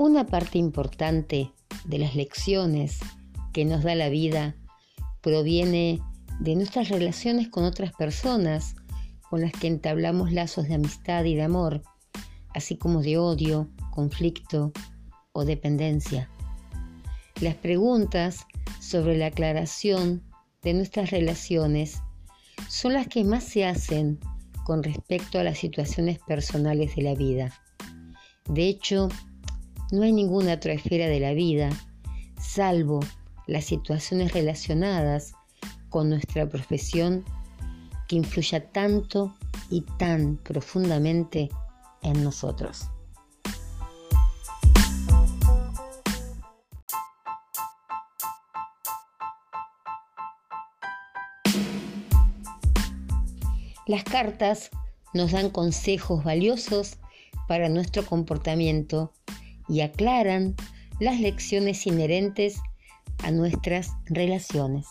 Una parte importante de las lecciones que nos da la vida proviene de nuestras relaciones con otras personas con las que entablamos lazos de amistad y de amor, así como de odio, conflicto o dependencia. Las preguntas sobre la aclaración de nuestras relaciones son las que más se hacen con respecto a las situaciones personales de la vida. De hecho, no hay ninguna otra esfera de la vida, salvo las situaciones relacionadas con nuestra profesión, que influya tanto y tan profundamente en nosotros. Las cartas nos dan consejos valiosos para nuestro comportamiento y aclaran las lecciones inherentes a nuestras relaciones.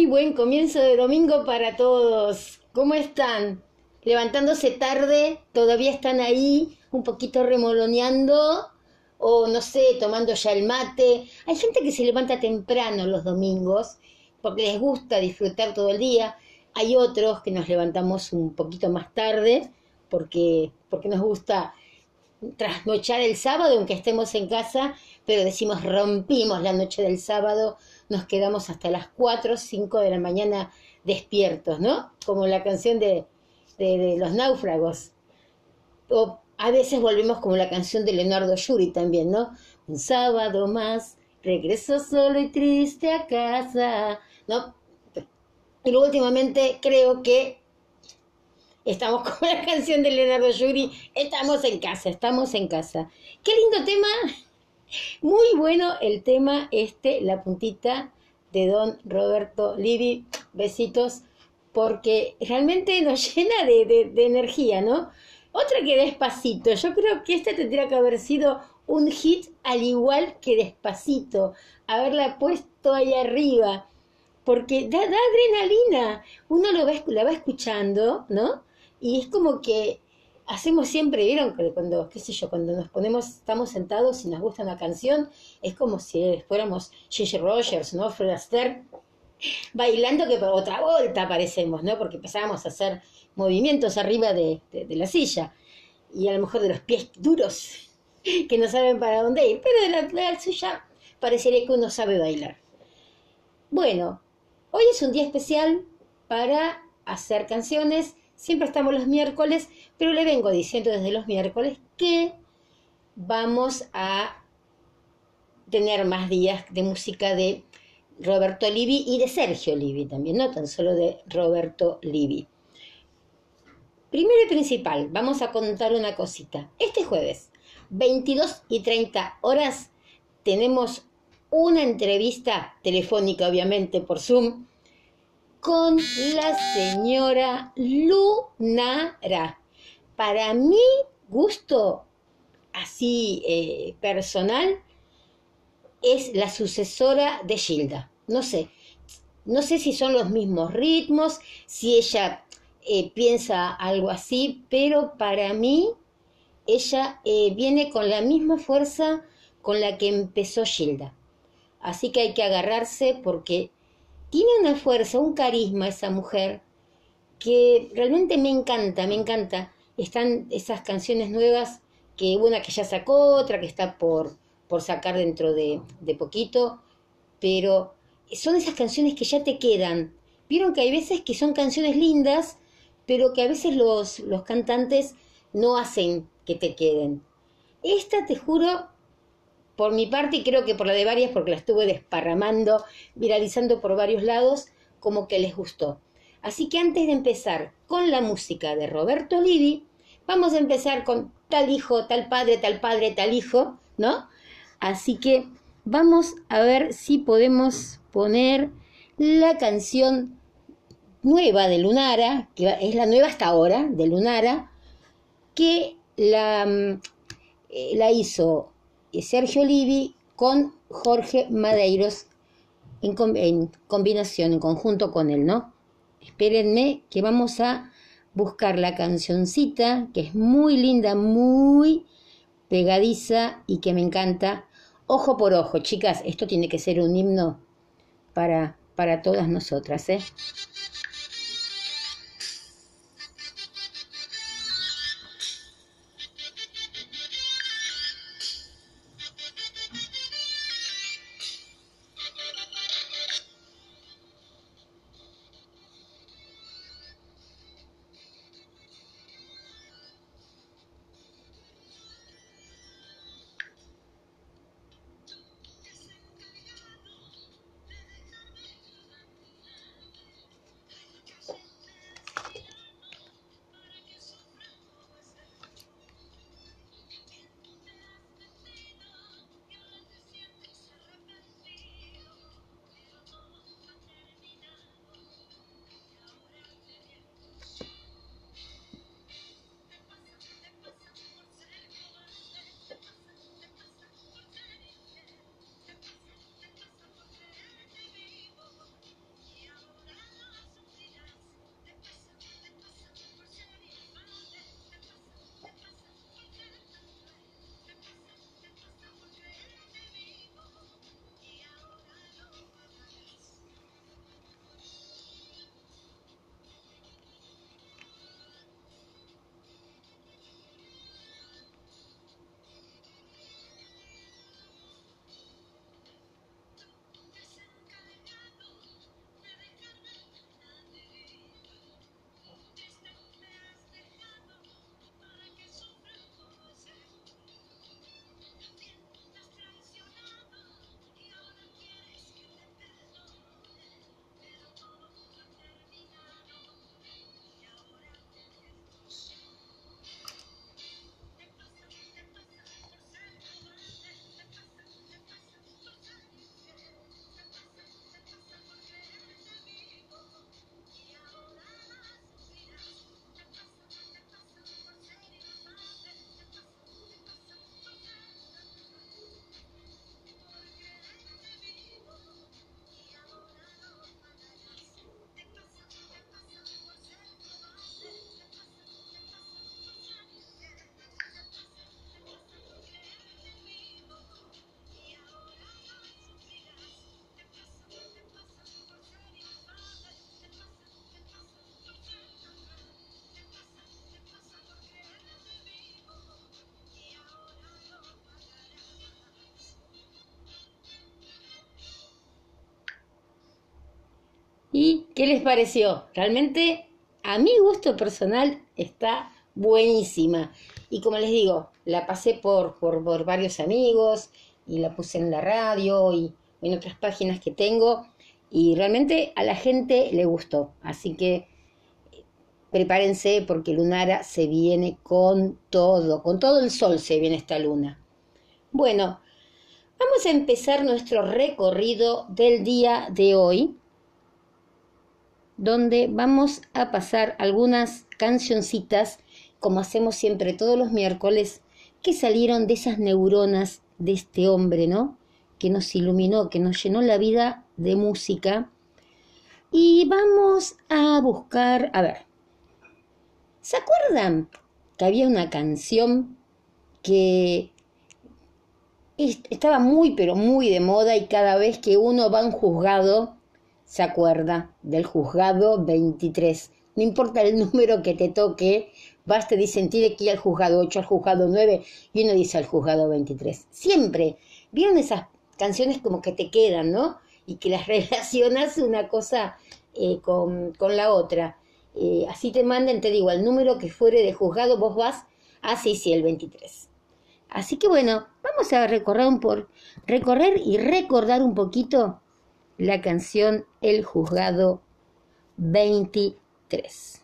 Muy buen comienzo de domingo para todos. ¿Cómo están? Levantándose tarde, todavía están ahí, un poquito remoloneando o no sé, tomando ya el mate. Hay gente que se levanta temprano los domingos porque les gusta disfrutar todo el día. Hay otros que nos levantamos un poquito más tarde porque, porque nos gusta trasnochar el sábado, aunque estemos en casa, pero decimos rompimos la noche del sábado nos quedamos hasta las 4 o 5 de la mañana despiertos, ¿no? Como la canción de, de, los náufragos. O a veces volvemos como la canción de Leonardo Yuri también, ¿no? Un sábado más, regreso solo y triste a casa, ¿no? Y luego últimamente creo que estamos con la canción de Leonardo Yuri, estamos en casa, estamos en casa. Qué lindo tema muy bueno el tema este, la puntita de don Roberto Livi. Besitos, porque realmente nos llena de, energía, ¿no? Otra que despacito. Yo creo que esta tendría que haber sido un hit al igual que despacito. Haberla puesto ahí arriba. Porque da, da adrenalina. Uno lo va, la va escuchando, ¿no? Y es como que hacemos siempre, vieron cuando, qué sé yo, cuando nos ponemos, estamos sentados y nos gusta una canción, es como si fuéramos Gigi Rogers, ¿no? Fred Astaire, bailando que por otra vuelta parecemos, ¿no? Porque empezábamos a hacer movimientos arriba de, la silla y a lo mejor de los pies duros que no saben para dónde ir, pero de la, la suya parecería que uno sabe bailar. Bueno, hoy es un día especial para hacer canciones. Siempre estamos los miércoles, pero le vengo diciendo desde los miércoles que vamos a tener más días de música de Roberto Livi y de Sergio Livi también, no tan solo de Roberto Livi. Primero y principal, vamos a contar una cosita. Este jueves, 22 y 30 horas, tenemos una entrevista telefónica, obviamente por Zoom, con la señora Lunara. Para mi gusto, así eh, personal, es la sucesora de Gilda. No sé, no sé si son los mismos ritmos, si ella eh, piensa algo así, pero para mí ella eh, viene con la misma fuerza con la que empezó Gilda. Así que hay que agarrarse porque tiene una fuerza, un carisma esa mujer que realmente me encanta, me encanta. Están esas canciones nuevas, que una que ya sacó, otra que está por, por sacar dentro de, de poquito, pero son esas canciones que ya te quedan. Vieron que hay veces que son canciones lindas, pero que a veces los, los cantantes no hacen que te queden. Esta, te juro, por mi parte, y creo que por la de varias, porque la estuve desparramando, viralizando por varios lados, como que les gustó. Así que antes de empezar con la música de Roberto Livi, vamos a empezar con tal hijo, tal padre, tal padre, tal hijo, ¿no? Así que vamos a ver si podemos poner la canción nueva de Lunara, que es la nueva hasta ahora de Lunara, que la, mm, eh, la hizo Sergio Livi con Jorge Madeiros en, combinación, en conjunto con él, ¿no? Espérenme que vamos a buscar la cancioncita, que es muy linda, muy pegadiza y que me encanta. Ojo por ojo, chicas, esto tiene que ser un himno para, para todas nosotras, ¿eh? ¿Y qué les pareció? Realmente, a mi gusto personal, está buenísima. Y como les digo, la pasé por, por, por varios amigos y la puse en la radio y en otras páginas que tengo y realmente a la gente le gustó. Así que prepárense porque Lunara se viene con todo, con todo el sol se viene esta luna. Bueno, vamos a empezar nuestro recorrido del día de hoy, donde vamos a pasar algunas cancioncitas, como hacemos siempre todos los miércoles, que salieron de esas neuronas de este hombre, ¿no? Que nos iluminó, que nos llenó la vida de música. Y vamos a buscar, a ver, ¿se acuerdan que había una canción que estaba muy, pero muy de moda y cada vez que uno va a un juzgado, se acuerda del juzgado 23. No importa el número que te toque, basta disentir que ir al juzgado 8, al juzgado 9 y uno dice al juzgado 23. Siempre. ¿Vieron esas canciones como que te quedan, no? Y que las relacionas una cosa eh, con, con, la otra. Eh, así te mandan, te digo, el número que fuere de juzgado, vos vas a sí, sí, el 23. Así que bueno, vamos a recorrer, un por, recorrer y recordar un poquito la canción El Juzgado 23.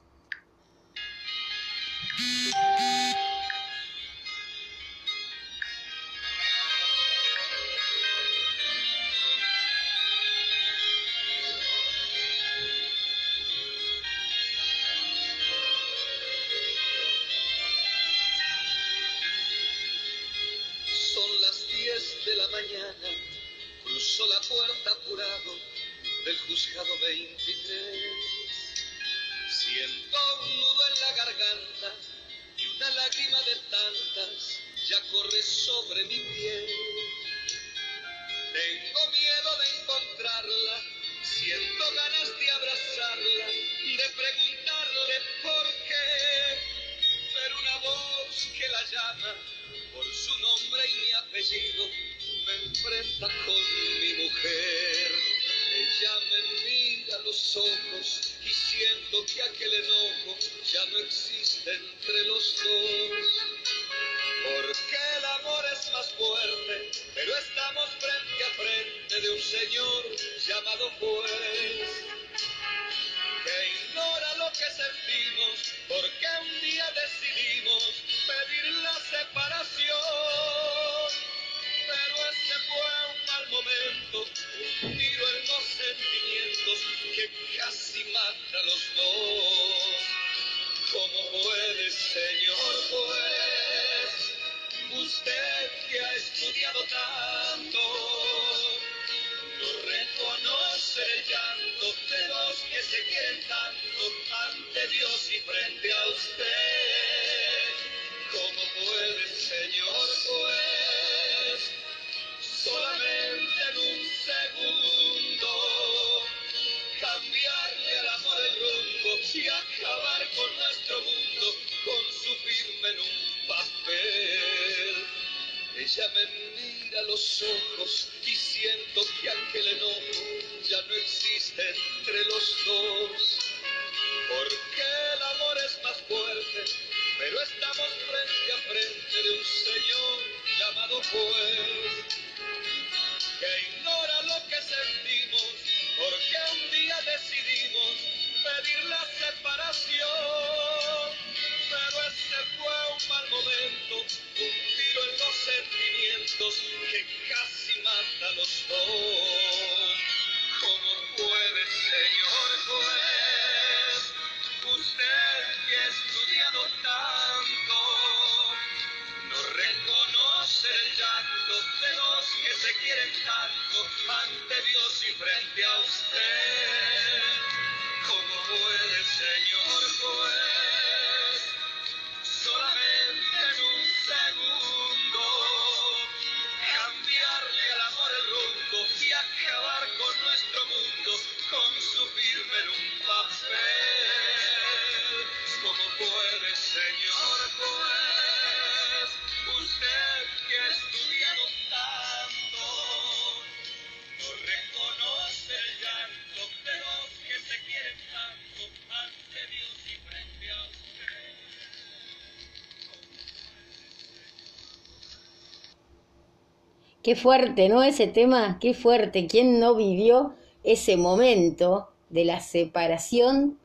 Qué fuerte, ¿no? Ese tema, qué fuerte. ¿Quién no vivió ese momento de la separación?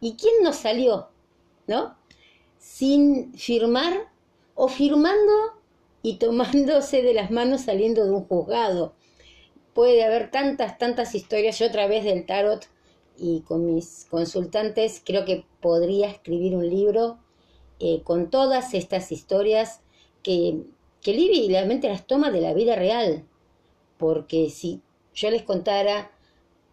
¿Y quién no salió, ¿no? Sin firmar o firmando y tomándose de las manos saliendo de un juzgado. Puede haber tantas, tantas historias. Yo otra vez del tarot y con mis consultantes creo que podría escribir un libro eh, con todas estas historias que que Libby realmente las toma de la vida real, porque si yo les contara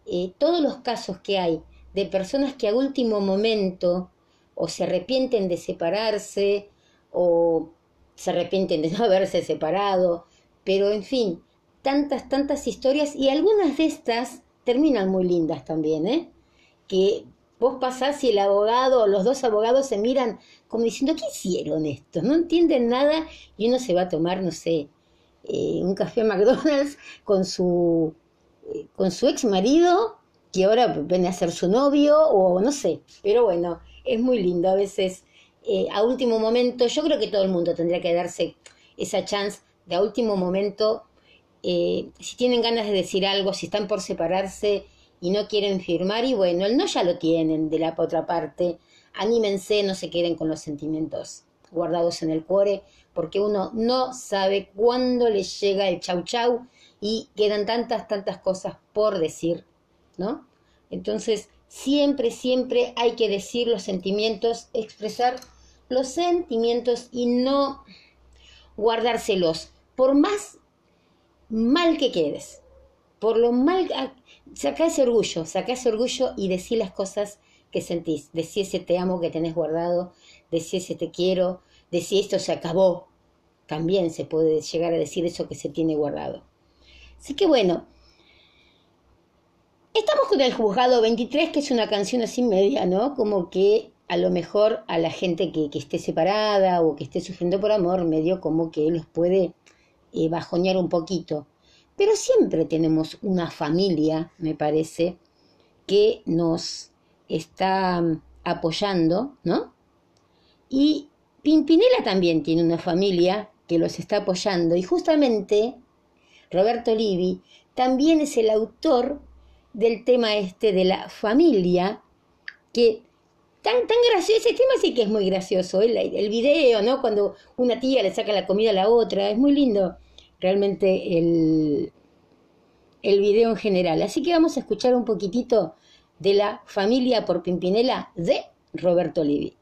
eh, todos los casos que hay de personas que a último momento o se arrepienten de separarse o se arrepienten de no haberse separado, pero en fin, tantas, tantas historias y algunas de estas terminan muy lindas también, ¿eh? Que vos pasás y el abogado o los dos abogados se miran como diciendo, ¿qué hicieron esto? No entienden nada y uno se va a tomar, no sé, eh, un café a McDonald's con su, eh, con su ex marido, que ahora viene a ser su novio, o no sé, pero bueno, es muy lindo a veces. Eh, a último momento, yo creo que todo el mundo tendría que darse esa chance de a último momento, si tienen ganas de decir algo, si están por separarse y no quieren firmar, y bueno, el no ya lo tienen de la otra parte, anímense, no se queden con los sentimientos guardados en el cuore, porque uno no sabe cuándo les llega el chau chau y quedan tantas, tantas cosas por decir, ¿no? Entonces, siempre, siempre hay que decir los sentimientos, expresar los sentimientos y no guardárselos, por más mal que quedes, por lo mal, saca ese orgullo, saca ese orgullo y decir las cosas que sentís, de si ese te amo que tenés guardado, de si ese te quiero, de si esto se acabó. También se puede llegar a decir eso que se tiene guardado. Así que bueno, estamos con el juzgado 23, que es una canción así media, ¿no? Como que a lo mejor a la gente que, esté separada o que esté sufriendo por amor, medio como que los puede eh, bajonear un poquito. Pero siempre tenemos una familia, me parece, que nos está mm, apoyando, ¿no? Y Pimpinela también tiene una familia que los está apoyando. Y justamente Roberto Livi también es el autor del tema este de la familia que tan tan gracioso ese tema sí que es muy gracioso el, el video no cuando una tía le saca la comida a la otra es muy lindo realmente el el video en general así que vamos a escuchar un poquitito de la familia por Pimpinela de Roberto Livi.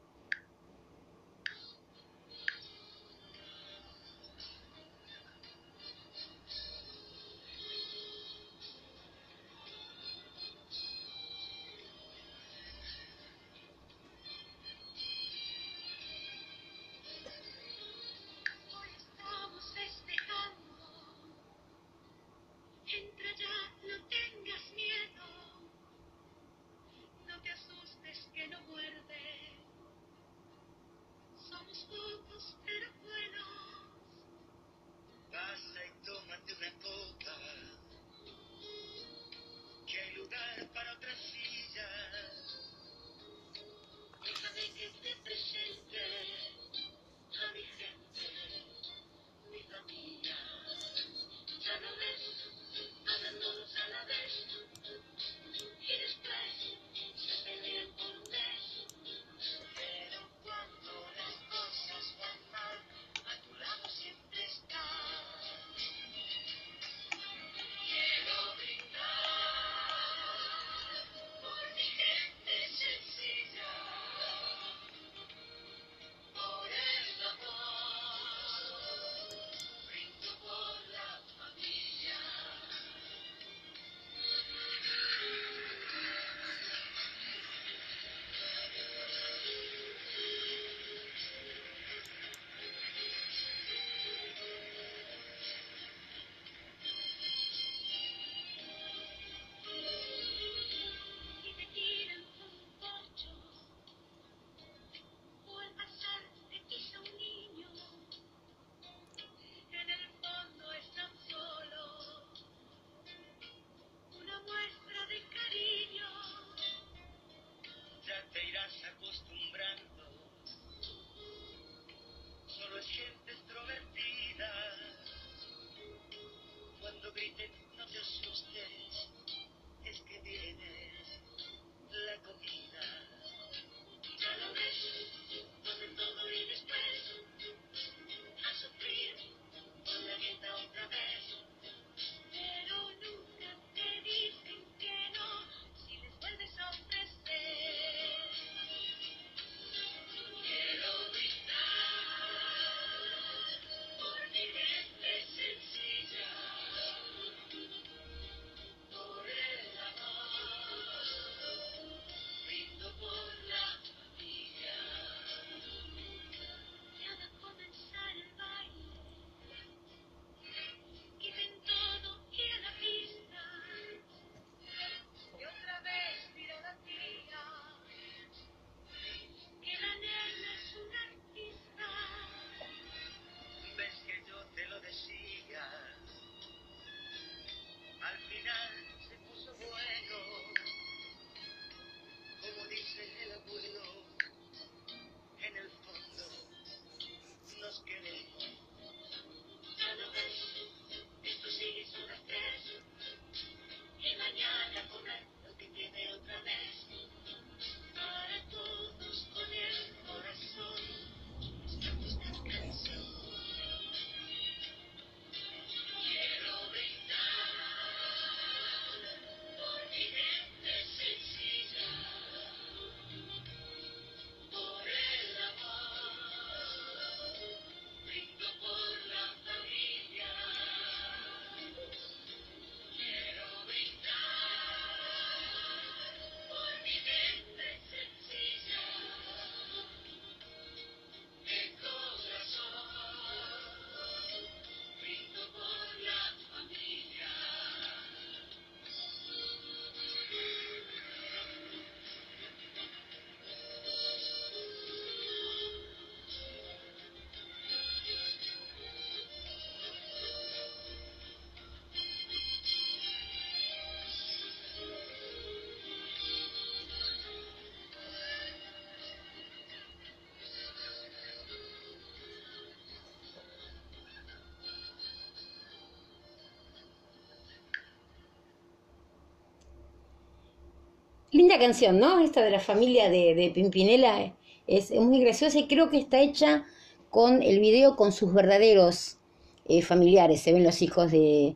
Linda canción, ¿no? Esta de la familia de, de Pimpinela es, muy graciosa y creo que está hecha con el video con sus verdaderos eh, familiares. Se ven los hijos de,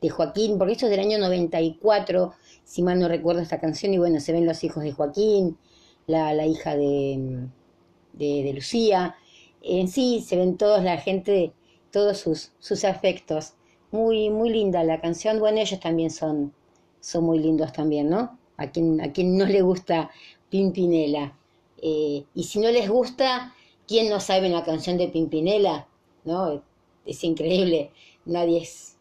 de Joaquín, porque esto es del año 94, si mal no recuerdo esta canción, y bueno, se ven los hijos de Joaquín, la, la hija de, de, de, Lucía, en sí se ven todos la gente, todos sus, sus afectos. Muy, muy linda la canción, bueno, ellos también son, son muy lindos también, ¿no? A quien, a quien no le gusta Pimpinela. Eh, y si no les gusta, ¿quién no sabe una canción de Pimpinela? ¿No? Es increíble. Nadie es,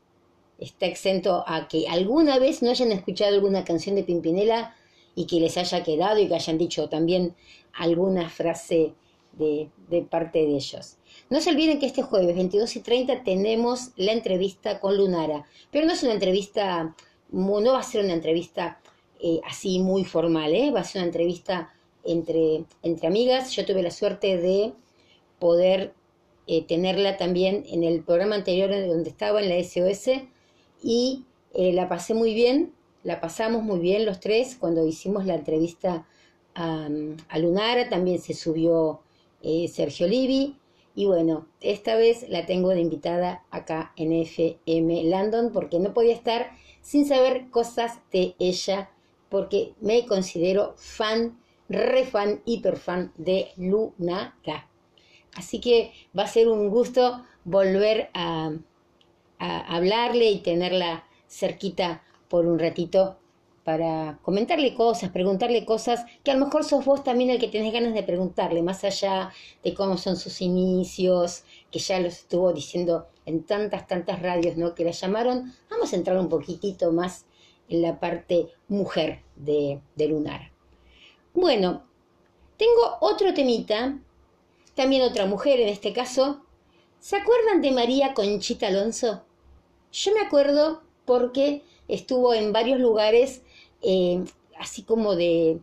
está exento a que alguna vez no hayan escuchado alguna canción de Pimpinela y que les haya quedado y que hayan dicho también alguna frase de, de parte de ellos. No se olviden que este jueves 22 y 30 tenemos la entrevista con Lunara, pero no es una entrevista, no va a ser una entrevista eh, así muy formal, ¿eh? va a ser una entrevista entre, entre amigas. Yo tuve la suerte de poder eh, tenerla también en el programa anterior donde estaba en la SOS y eh, la pasé muy bien, la pasamos muy bien los tres cuando hicimos la entrevista a, a Lunara, también se subió Sergio Livi y bueno, esta vez la tengo de invitada acá en FM London porque no podía estar sin saber cosas de ella porque me considero fan, re fan, hiper fan de Lunara. Así que va a ser un gusto volver a a hablarle y tenerla cerquita por un ratito para comentarle cosas, preguntarle cosas que a lo mejor sos vos también el que tenés ganas de preguntarle, más allá de cómo son sus inicios, que ya los estuvo diciendo en tantas, tantas radios, ¿no? Que la llamaron. Vamos a entrar un poquitito más en la parte mujer de, de Lunar. Bueno, tengo otro temita, también otra mujer en este caso. ¿Se acuerdan de María Conchita Alonso? Yo me acuerdo porque estuvo en varios lugares, eh, así como de,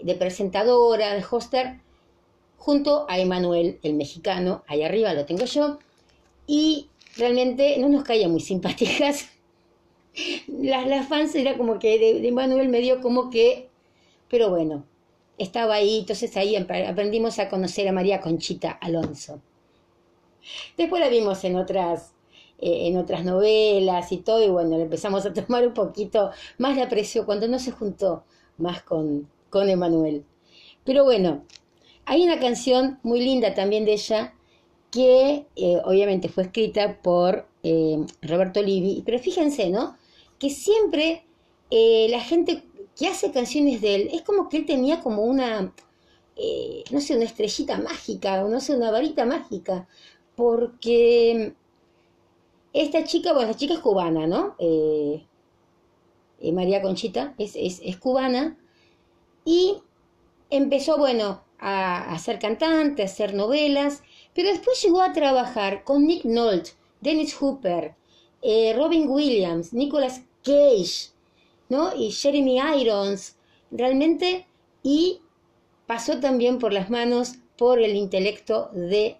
de presentadora, de hoster, junto a Emanuel, el mexicano, ahí arriba lo tengo yo, y realmente no nos caía muy simpáticas. Las, las fans era como que de, de Emanuel me dio como que, pero bueno, estaba ahí, entonces ahí aprendimos a conocer a María Conchita Alonso. Después la vimos en otras eh, en otras novelas y todo, y bueno, le empezamos a tomar un poquito más de aprecio cuando no se juntó más con, con Emanuel. Pero bueno, hay una canción muy linda también de ella que eh, obviamente fue escrita por eh, Roberto Livi, pero fíjense, ¿no? Que siempre la gente que hace canciones de él, es como que él tenía como una, no sé, una estrellita mágica, o no sé, una varita mágica, porque esta chica, bueno, esta chica es cubana, ¿no? Eh, eh, María Conchita es, es, es, cubana y empezó, bueno, a, ser cantante, a hacer novelas, pero después llegó a trabajar con Nick Nolte, Dennis Hooper, eh, Robin Williams, Nicolas Cage, ¿no? Y Jeremy Irons, realmente, y pasó también por las manos, por el intelecto de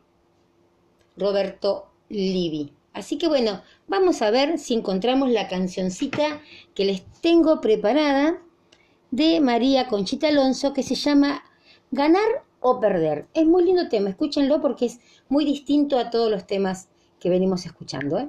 Roberto Livi. Así que bueno, vamos a ver si encontramos la cancioncita que les tengo preparada de María Conchita Alonso que se llama Ganar o Perder. Es muy lindo tema, escúchenlo porque es muy distinto a todos los temas que venimos escuchando. ¿eh?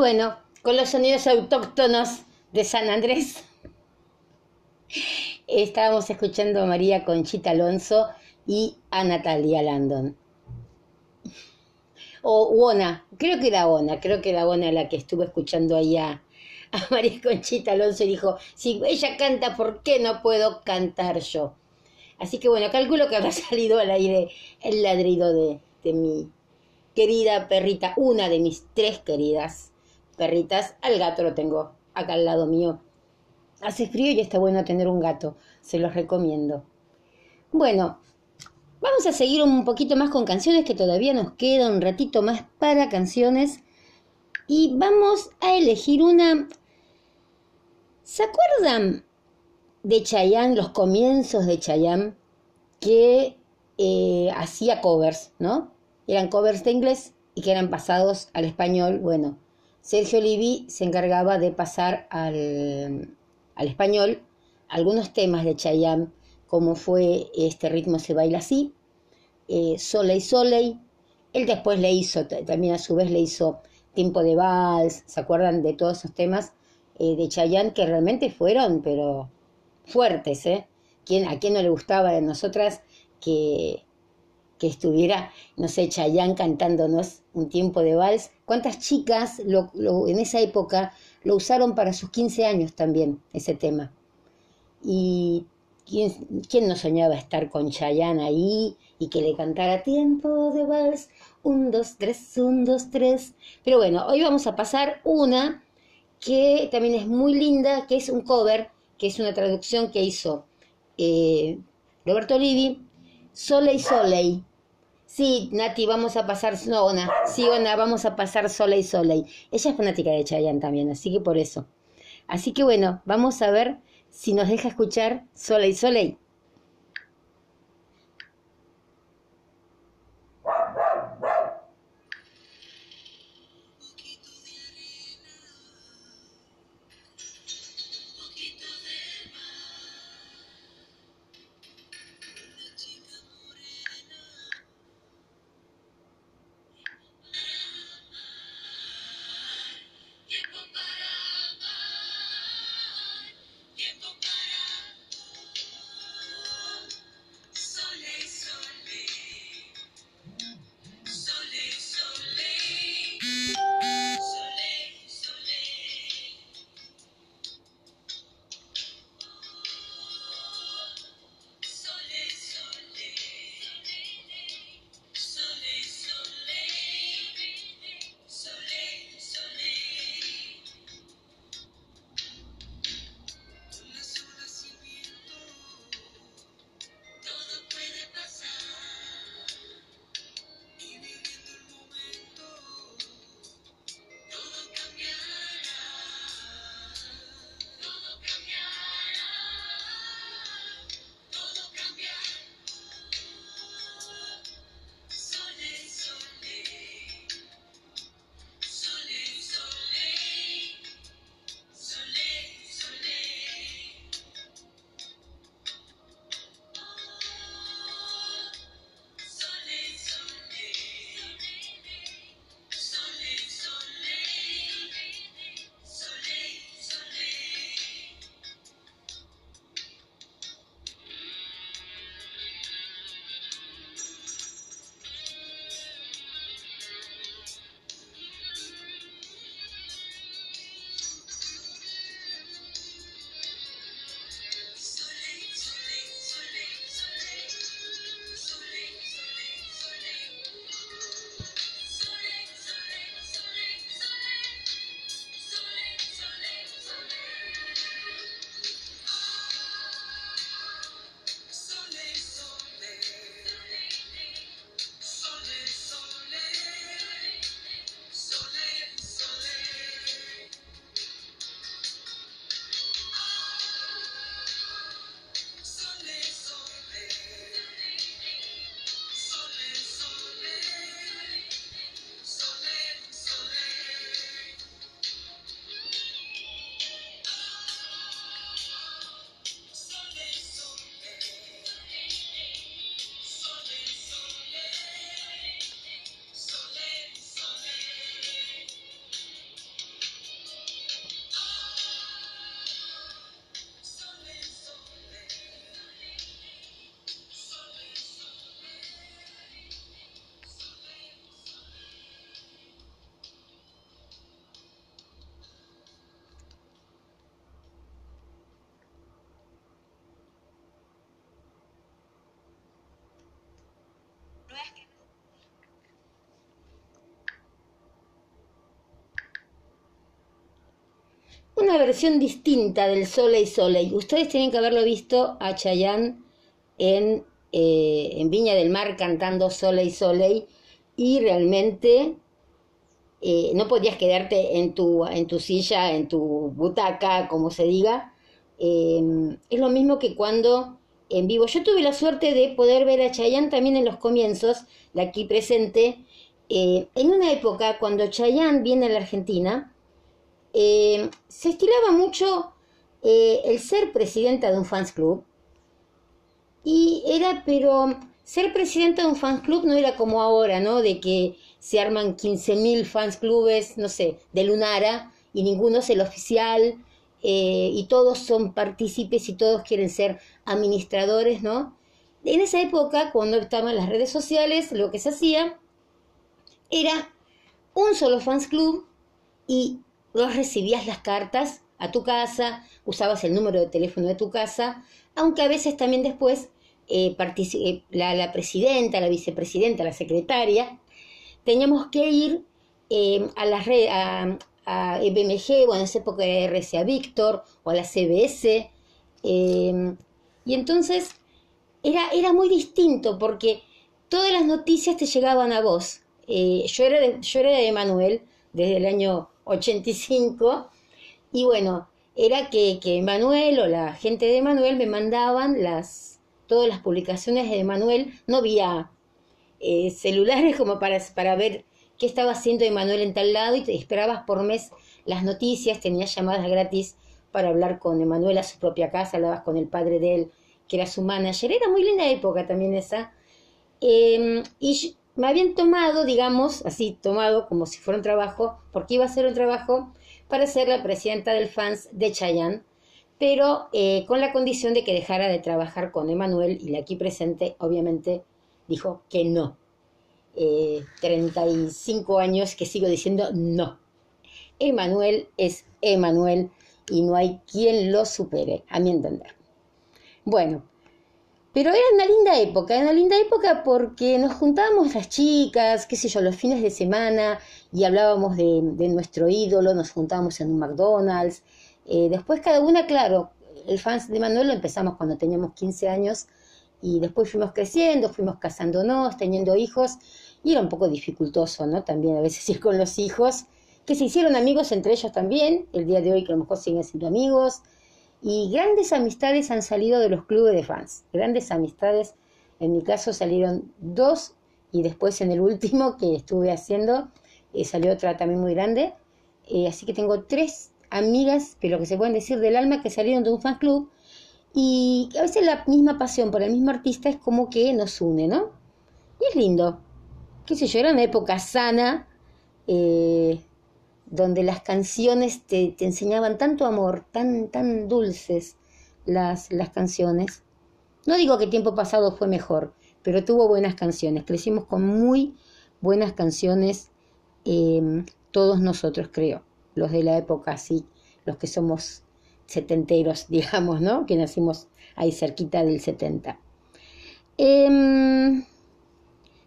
Bueno, con los sonidos autóctonos de San Andrés. Estábamos escuchando a María Conchita Alonso y a Natalia Landon. O Wona, creo que era Wona, creo que era Wona la que estuvo escuchando allá a María Conchita Alonso y dijo, si ella canta, ¿por qué no puedo cantar yo? Así que bueno, calculo que habrá salido al aire el ladrido de, de mi querida perrita, una de mis tres queridas perritas. Al gato lo tengo acá al lado mío. Hace frío y está bueno tener un gato, se los recomiendo. Bueno, vamos a seguir un poquito más con canciones que todavía nos queda un ratito más para canciones. Y vamos a elegir una... ¿Se acuerdan de Chayanne, los comienzos de Chayanne, que eh, hacía covers, ¿no? Eran covers de inglés y que eran pasados al español. Bueno, Sergio Livi se encargaba de pasar al, al español algunos temas de Chayanne, como fue Este ritmo se baila así, eh, Soleil Soleil. Él después le hizo, también a su vez le hizo Tiempo de Vals, ¿se acuerdan de todos esos temas eh, de Chayanne que realmente fueron, pero fuertes, ¿eh? ¿Quién, ¿A quién no le gustaba de nosotras que, que estuviera, no sé, Chayanne cantándonos un tiempo de vals? ¿Cuántas chicas lo, en esa época lo usaron para sus 15 años también, ese tema. Y ¿quién, quién no soñaba estar con Chayanne ahí y que le cantara tiempo de vals, un, dos, tres, un, dos, tres. Pero bueno, hoy vamos a pasar una que también es muy linda, que es un cover, que es una traducción que hizo eh, Roberto Livi, Soleil Soleil. Sí, Nati, vamos a pasar, no, sí, Ona, vamos a pasar Soleil Soleil. Ella es fanática de Chayanne también, así que por eso. Así que bueno, vamos a ver si nos deja escuchar Soleil Soleil. Una versión distinta del Soleil Soleil. Ustedes tienen que haberlo visto a Chayanne en, eh, en Viña del Mar cantando Soleil Soleil y realmente eh, no podías quedarte en tu, en tu silla, en tu butaca, como se diga. Em, es lo mismo que cuando en vivo. Yo tuve la suerte de poder ver a Chayanne también en los comienzos, de aquí presente, eh, en una época cuando Chayanne viene a la Argentina, eh, se estilaba mucho el ser presidenta de un fans club. Y era, pero ser presidenta de un fans club no era como ahora, ¿no? De que se arman 15.000 fans clubes, no sé, de Lunara, y ninguno es el oficial, eh, y todos son partícipes y todos quieren ser administradores, ¿no? En esa época, cuando estaban las redes sociales, lo que se hacía era un solo fans club y vos recibías las cartas a tu casa, usabas el número de teléfono de tu casa, aunque a veces también después eh, eh la, la, presidenta, la vicepresidenta, la secretaria, teníamos que ir eh, a la red, a, a EBMG, o en esa época era RCA Víctor, o a la CBS, eh, y entonces era, era muy distinto porque todas las noticias te llegaban a vos. Eh, yo, era de, yo era de Emanuel desde el año 85, y bueno, era que, que Emanuel o la gente de Emanuel me mandaban las, todas las publicaciones de Emanuel, no había eh, celulares como para, para ver qué estaba haciendo Emanuel en tal lado y te esperabas por mes las noticias, tenías llamadas gratis para hablar con Emanuel a su propia casa, hablabas con el padre de él, que era su manager, era muy linda época también esa. Em, y me habían tomado, digamos, así tomado como si fuera un trabajo, porque iba a ser un trabajo para ser la presidenta del fans de Chayanne, pero eh, con la condición de que dejara de trabajar con Emanuel y la aquí presente, obviamente, dijo que no. 35 eh, años que sigo diciendo no. Emanuel es Emanuel y no hay quien lo supere, a mi entender. Bueno, pero era una linda época, era una linda época porque nos juntábamos las chicas, qué sé yo, los fines de semana y hablábamos de, nuestro ídolo, nos juntábamos en un McDonald's. Eh, después cada una, claro, el fans de Manuel lo empezamos cuando teníamos 15 años y después fuimos creciendo, fuimos casándonos, teniendo hijos, y era un poco dificultoso, ¿no? También a veces ir con los hijos, que se hicieron amigos entre ellos también, el día de hoy que a lo mejor siguen siendo amigos, y grandes amistades han salido de los clubes de fans, grandes amistades, en mi caso salieron dos, y después en el último que estuve haciendo, eh, salió otra también muy grande, eh, así que tengo tres amigas, pero que se pueden decir del alma, que salieron de un fan club, y a veces la misma pasión por el mismo artista es como que nos une, ¿no? Y es lindo. Qué sé yo, era una época sana, eh, donde las canciones te, te, enseñaban tanto amor, tan, tan dulces las, las canciones. No digo que tiempo pasado fue mejor, pero tuvo buenas canciones. Crecimos con muy buenas canciones eh, todos nosotros, creo, los de la época, sí, los que somos setenteros, digamos, ¿no? Que nacimos ahí cerquita del 70. Em,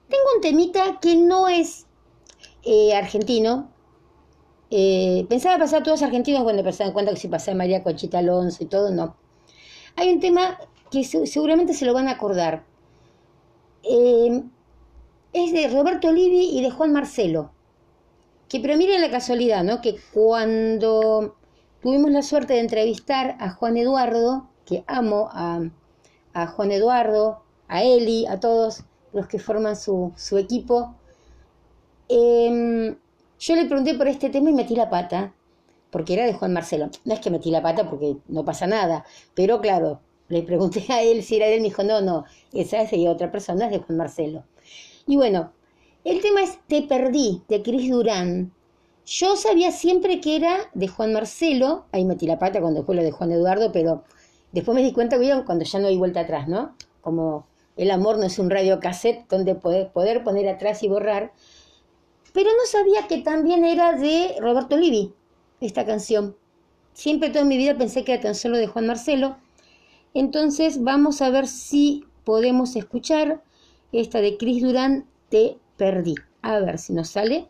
tengo un temita que no es eh, argentino. Eh, pensaba pasar a todos argentinos cuando me en cuenta que si pasaba María Conchita Alonso y todo, no. Hay un tema que seguramente se lo van a acordar. Em, es de Roberto Olivi y de Juan Marcelo. Que pero miren la casualidad, ¿no? Que cuando Tuvimos la suerte de entrevistar a Juan Eduardo, que amo a, Juan Eduardo, a Eli, a todos los que forman su, equipo. Em, yo le pregunté por este tema y metí la pata, porque era de Juan Marcelo. No es que metí la pata porque no pasa nada, pero claro, le pregunté a él si era él, me dijo, no, no, esa es de otra persona, es de Juan Marcelo. Y bueno, el tema es Te Perdí, de Cris Durán. Yo sabía siempre que era de Juan Marcelo, ahí metí la pata cuando fue lo de Juan Eduardo, pero después me di cuenta, cuando ya no hay vuelta atrás, ¿no? Como el amor no es un radio cassette donde poder poner atrás y borrar. Pero no sabía que también era de Roberto Livi, esta canción. Siempre toda mi vida pensé que era tan solo de Juan Marcelo. Entonces vamos a ver si podemos escuchar esta de Cris Durán, Te Perdí. A ver si nos sale.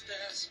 Ya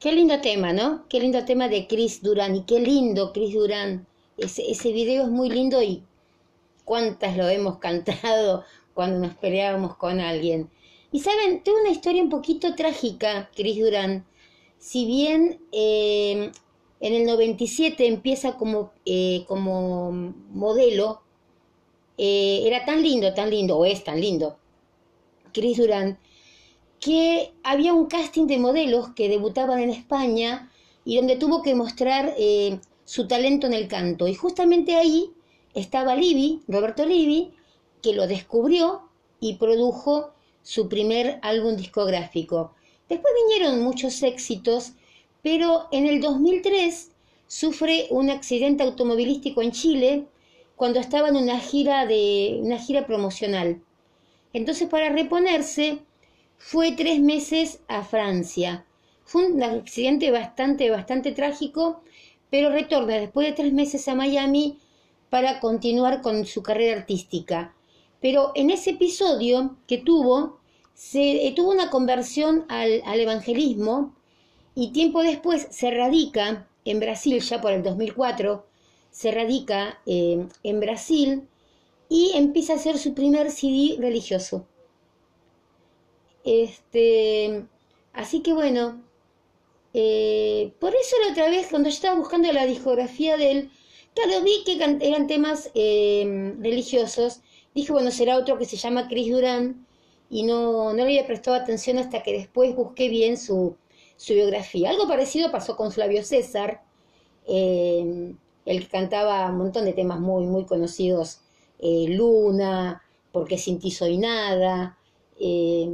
Qué lindo tema, ¿no? Qué lindo tema de Chris Durán. Y qué lindo Chris Durán. Ese, video es muy lindo y cuántas lo hemos cantado cuando nos peleábamos con alguien. Y saben, tuve una historia un poquito trágica, Chris Durán. Si bien eh, en el 97 empieza como, eh, como modelo, eh, era tan lindo, tan lindo, o es tan lindo, Chris Durán, que había un casting de modelos que debutaban en España y donde tuvo que mostrar eh, su talento en el canto. Y justamente ahí estaba Livi, Roberto Livi, que lo descubrió y produjo su primer álbum discográfico. Después vinieron muchos éxitos, pero en el 2003 sufre un accidente automovilístico en Chile cuando estaba en una gira de una gira promocional. Entonces para reponerse fue tres meses a Francia. Fue un accidente bastante, bastante trágico, pero retorna después de tres meses a Miami para continuar con su carrera artística. Pero en ese episodio que tuvo, se tuvo una conversión al, al evangelismo y tiempo después se radica en Brasil, ya por el 2004, se radica eh, en Brasil y empieza a hacer su primer CD religioso. Este, así que bueno, eh, por eso la otra vez cuando yo estaba buscando la discografía de él, claro, vi que eran temas eh, religiosos, dije, bueno, será otro que se llama Chris Durán, y no, no le había prestado atención hasta que después busqué bien su, su biografía. Algo parecido pasó con Flavio César, eh, el que cantaba un montón de temas muy, muy conocidos, Luna, Porque sin ti soy nada, eh,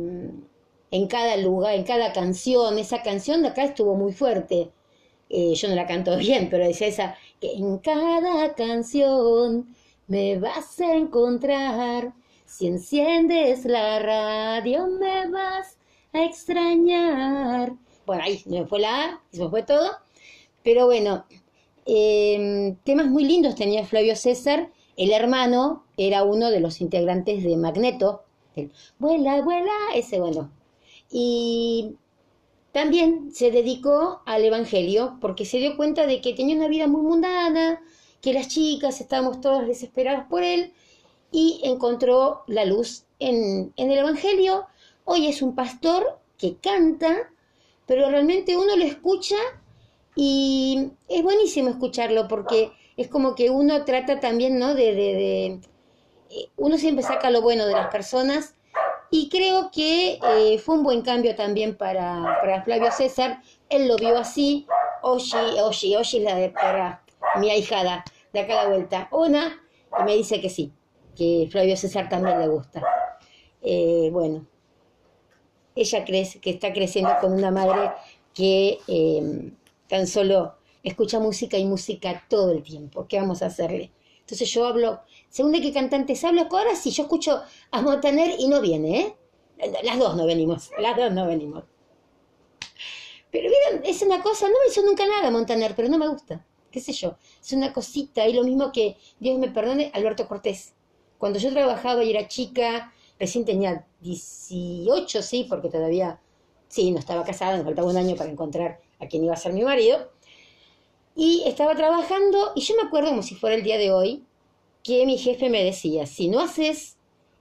en cada lugar, en cada canción, esa canción de acá estuvo muy fuerte. Eh, yo no la canto bien, pero decía esa, que en cada canción me vas a encontrar, si enciendes la radio me vas a extrañar. Bueno, ahí me fue la A, se me fue todo, pero bueno, eh, temas muy lindos tenía Flavio César, el hermano era uno de los integrantes de Magneto, el vuela, vuela, ese bueno. Y también se dedicó al Evangelio porque se dio cuenta de que tenía una vida muy mundana, que las chicas estábamos todas desesperadas por él y encontró la luz en, en el Evangelio. Hoy es un pastor que canta, pero realmente uno lo escucha y es buenísimo escucharlo porque es como que uno trata también, ¿no? De, uno siempre saca lo bueno de las personas y creo que eh, fue un buen cambio también para, para Flavio César. Él lo vio así. Oshi, Oshi, Oshi es la de para mi ahijada, de acá a la vuelta. Una, y me dice que sí, que Flavio César también le gusta. Eh, bueno, ella crece, que está creciendo con una madre que eh, tan solo escucha música y música todo el tiempo. ¿Qué vamos a hacerle? Entonces yo hablo, según de qué cantantes hablo, ahora sí, yo escucho a Montaner y no viene, ¿eh? Las dos no venimos, las dos no venimos. Pero miren, es una cosa, no me hizo nunca nada Montaner, pero no me gusta, qué sé yo, es una cosita, y lo mismo que, Dios me perdone, Alberto Cortés. Cuando yo trabajaba y era chica, recién tenía 18, sí, porque todavía, sí, no estaba casada, me faltaba un año para encontrar a quien iba a ser mi marido, y estaba trabajando, y yo me acuerdo como si fuera el día de hoy, que mi jefe me decía, si no haces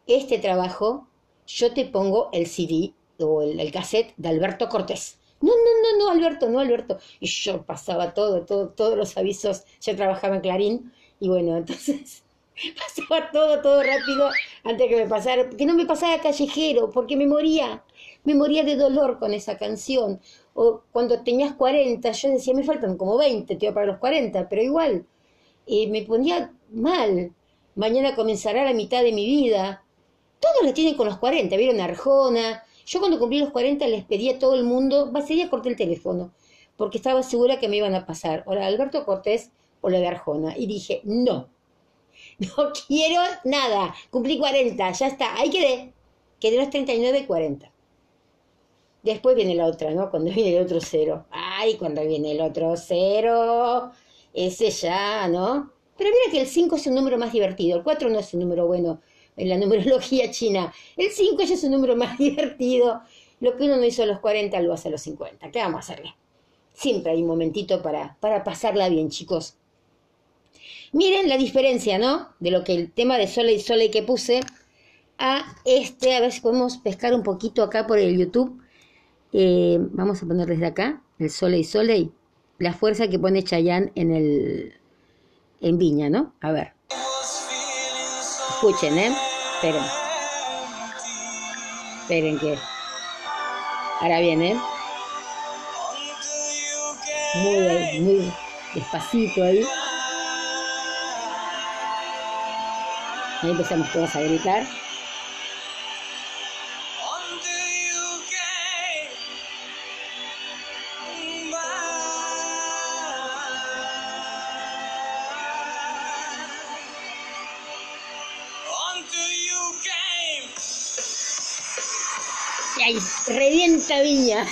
este trabajo, yo te pongo el CD o el, el cassette de Alberto Cortés. No, no, no, no, Alberto, no, Alberto. Y yo pasaba todo, todo, todos los avisos. Yo trabajaba en Clarín y bueno, entonces pasaba todo, todo rápido antes que me pasara, que no me pasara callejero, porque me moría, me moría de dolor con esa canción. O cuando tenías 40, yo decía, me faltan como 20, te para los 40, pero igual, eh, me ponía mal. Mañana comenzará la mitad de mi vida. Todos lo tienen con los 40, vieron Arjona. Yo cuando cumplí los 40 les pedí a todo el mundo, va, ese día corté el teléfono, porque estaba segura que me iban a pasar, o la de Alberto Cortés o la de Arjona. Y dije, no, no quiero nada. Cumplí 40, ya está, ahí quedé. Quedé los 39 y 40. Después viene la otra, ¿no? Cuando viene el otro cero. Ay, cuando viene el otro cero. Ese ya, ¿no? Pero mira que el 5 es un número más divertido. El 4 no es un número bueno en la numerología china. El 5 ya es un número más divertido. Lo que uno no hizo a los 40 lo hace a los 50. ¿Qué vamos a hacerle? Siempre hay un momentito para, para pasarla bien, chicos. Miren la diferencia, ¿no? De lo que el tema de Sole y Sole que puse a este. A ver si podemos pescar un poquito acá por el YouTube. Eh, vamos a poner desde acá el Sole y Sole. La fuerza que pone Chayanne en el en Viña, ¿no? A ver. Escuchen, ¿eh? Esperen. Esperen que... Ahora viene. Muy, muy despacito ahí. Ahí empezamos todos a gritar. Revienta Viña.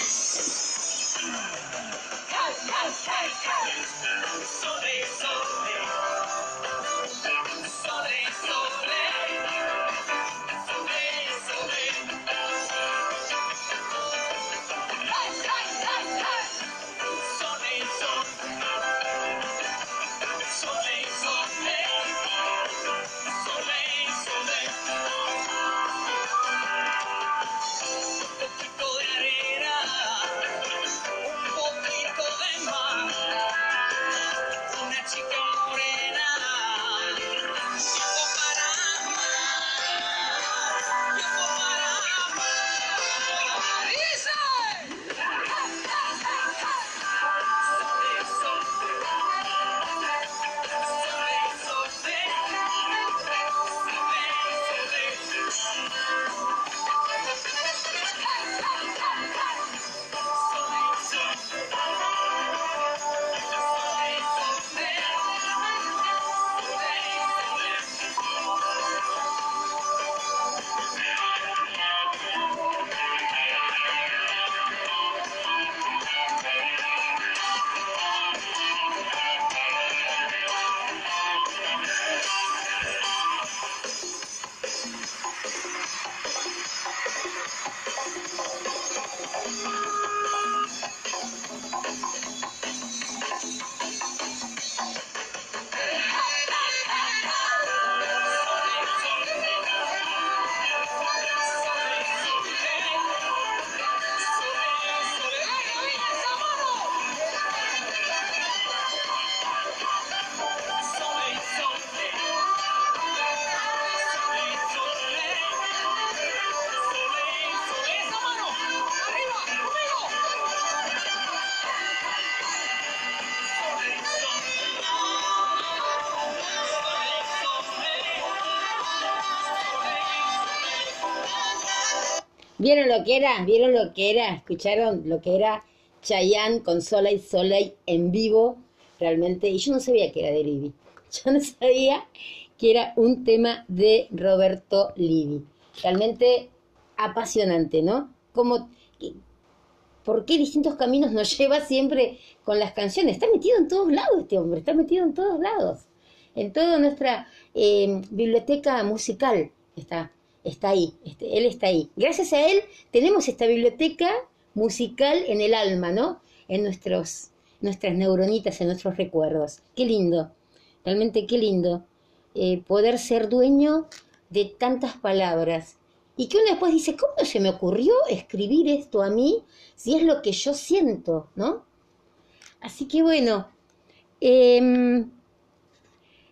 Que era? ¿Vieron lo que era? ¿Escucharon lo que era Chayanne con Soleil Soleil en vivo? Realmente, y yo no sabía que era de Libby. Yo no sabía que era un tema de Roberto Libby. Realmente apasionante, ¿no? Como, ¿por qué distintos caminos nos lleva siempre con las canciones? Está metido en todos lados este hombre, está metido en todos lados. En toda nuestra eh, biblioteca musical está está ahí, este, él está ahí. Gracias a él tenemos esta biblioteca musical en el alma, ¿no? En nuestros, nuestras neuronitas, en nuestros recuerdos. Qué lindo, realmente qué lindo eh, poder ser dueño de tantas palabras. Y que uno después dice, ¿cómo se me ocurrió escribir esto a mí si es lo que yo siento, ¿no? Así que bueno, eh,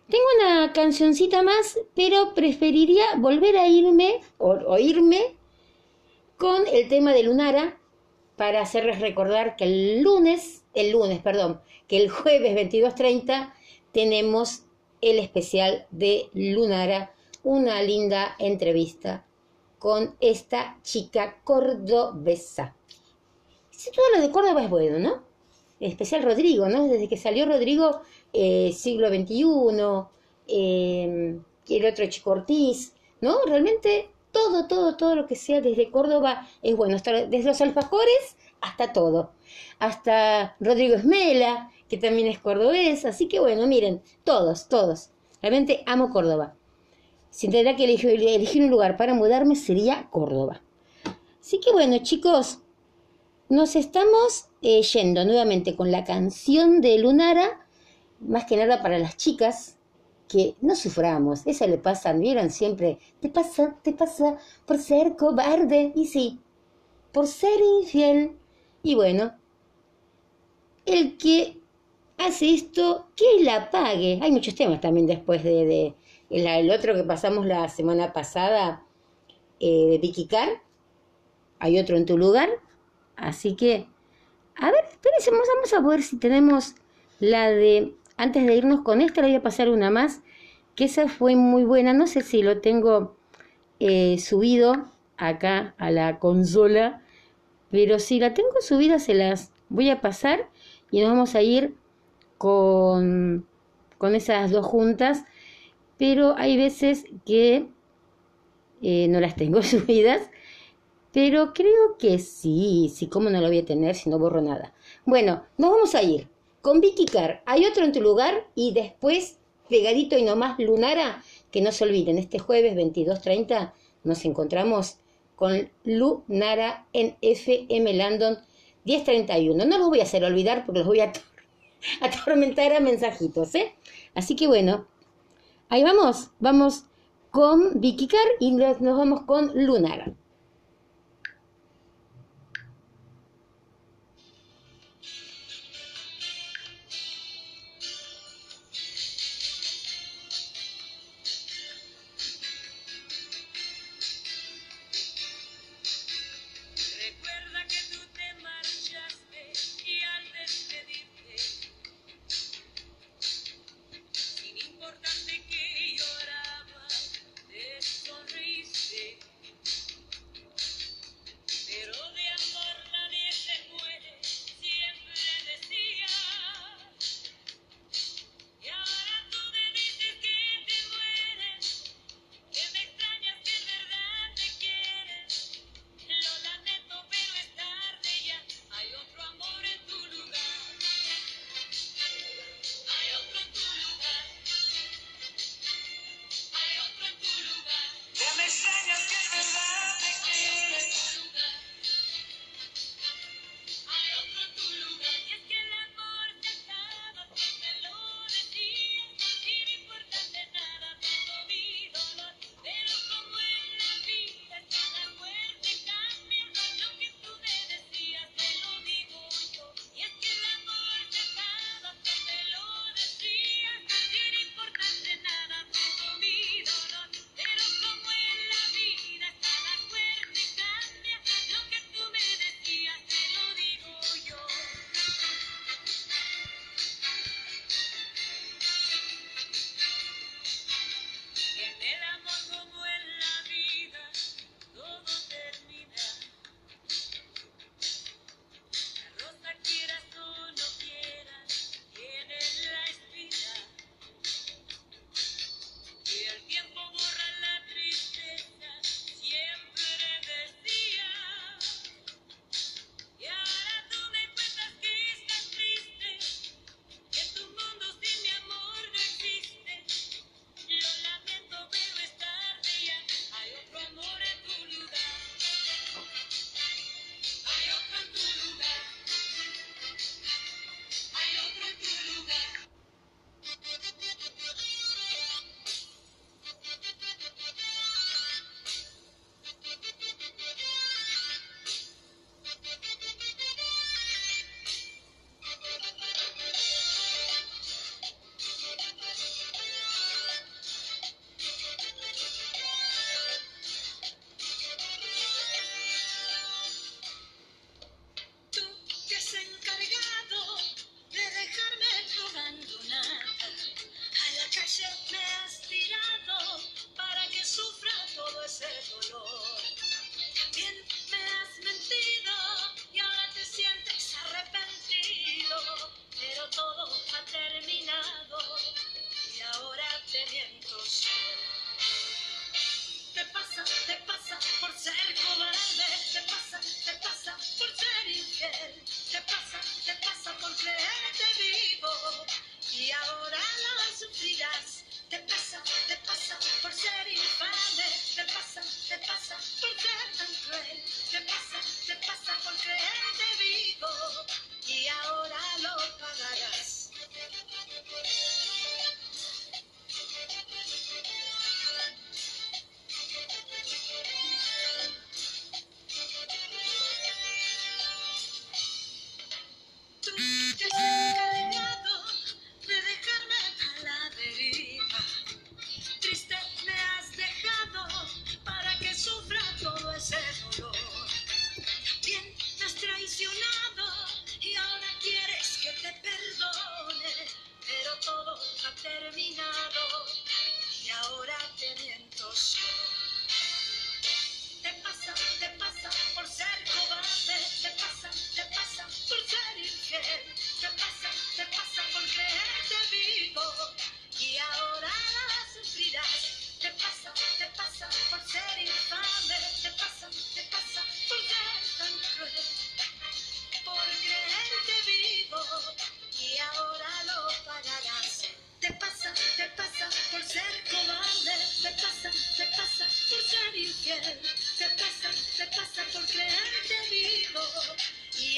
tengo una cancioncita más, pero preferiría volver a irme o oírme con el tema de Lunara para hacerles recordar que el lunes, el lunes, perdón, que el jueves 22.30 tenemos el especial de Lunara, una linda entrevista con esta chica cordobesa. Todo lo de Córdoba es bueno, ¿no? El especial Rodrigo, ¿no? Desde que salió Rodrigo eh, siglo XXI, eh, el otro Chico Ortiz, ¿no? Realmente todo, todo, todo lo que sea desde Córdoba es bueno, desde los alfajores hasta todo, hasta Rodrigo Esmela, que también es cordobés, así que bueno, miren, todos, todos, realmente amo Córdoba. Si tendría que elegir, elegir un lugar para mudarme sería Córdoba. Así que bueno, chicos, nos estamos eh, yendo nuevamente con la canción de Lunara más que nada para las chicas, que no suframos, eso le pasa, vieron siempre, te pasa, te pasa por ser cobarde, y sí, por ser infiel. Y bueno, el que hace esto, que la pague. Hay muchos temas también después de, de el, otro que pasamos la semana pasada, eh, de Vicky Carr. Hay otro en tu lugar. Así que, a ver, espérense, vamos a ver si tenemos la de antes de irnos con esta, le voy a pasar una más, que esa fue muy buena. No sé si lo tengo eh, subido acá a la consola, pero si la tengo subida se las voy a pasar y nos vamos a ir con, con esas dos juntas, pero hay veces que eh, no las tengo subidas, pero creo que sí, sí, ¿cómo no lo voy a tener si no borro nada? Bueno, nos vamos a ir con Vicky Carr, hay otro en tu lugar y después, pegadito y nomás, Lunara, que no se olviden, este jueves 22.30 nos encontramos con Lunara en FM Landon 1031. No los voy a hacer olvidar porque los voy a atormentar a mensajitos, ¿eh? Así que bueno, ahí vamos, vamos con Vicky Carr y nos vamos con Lunara.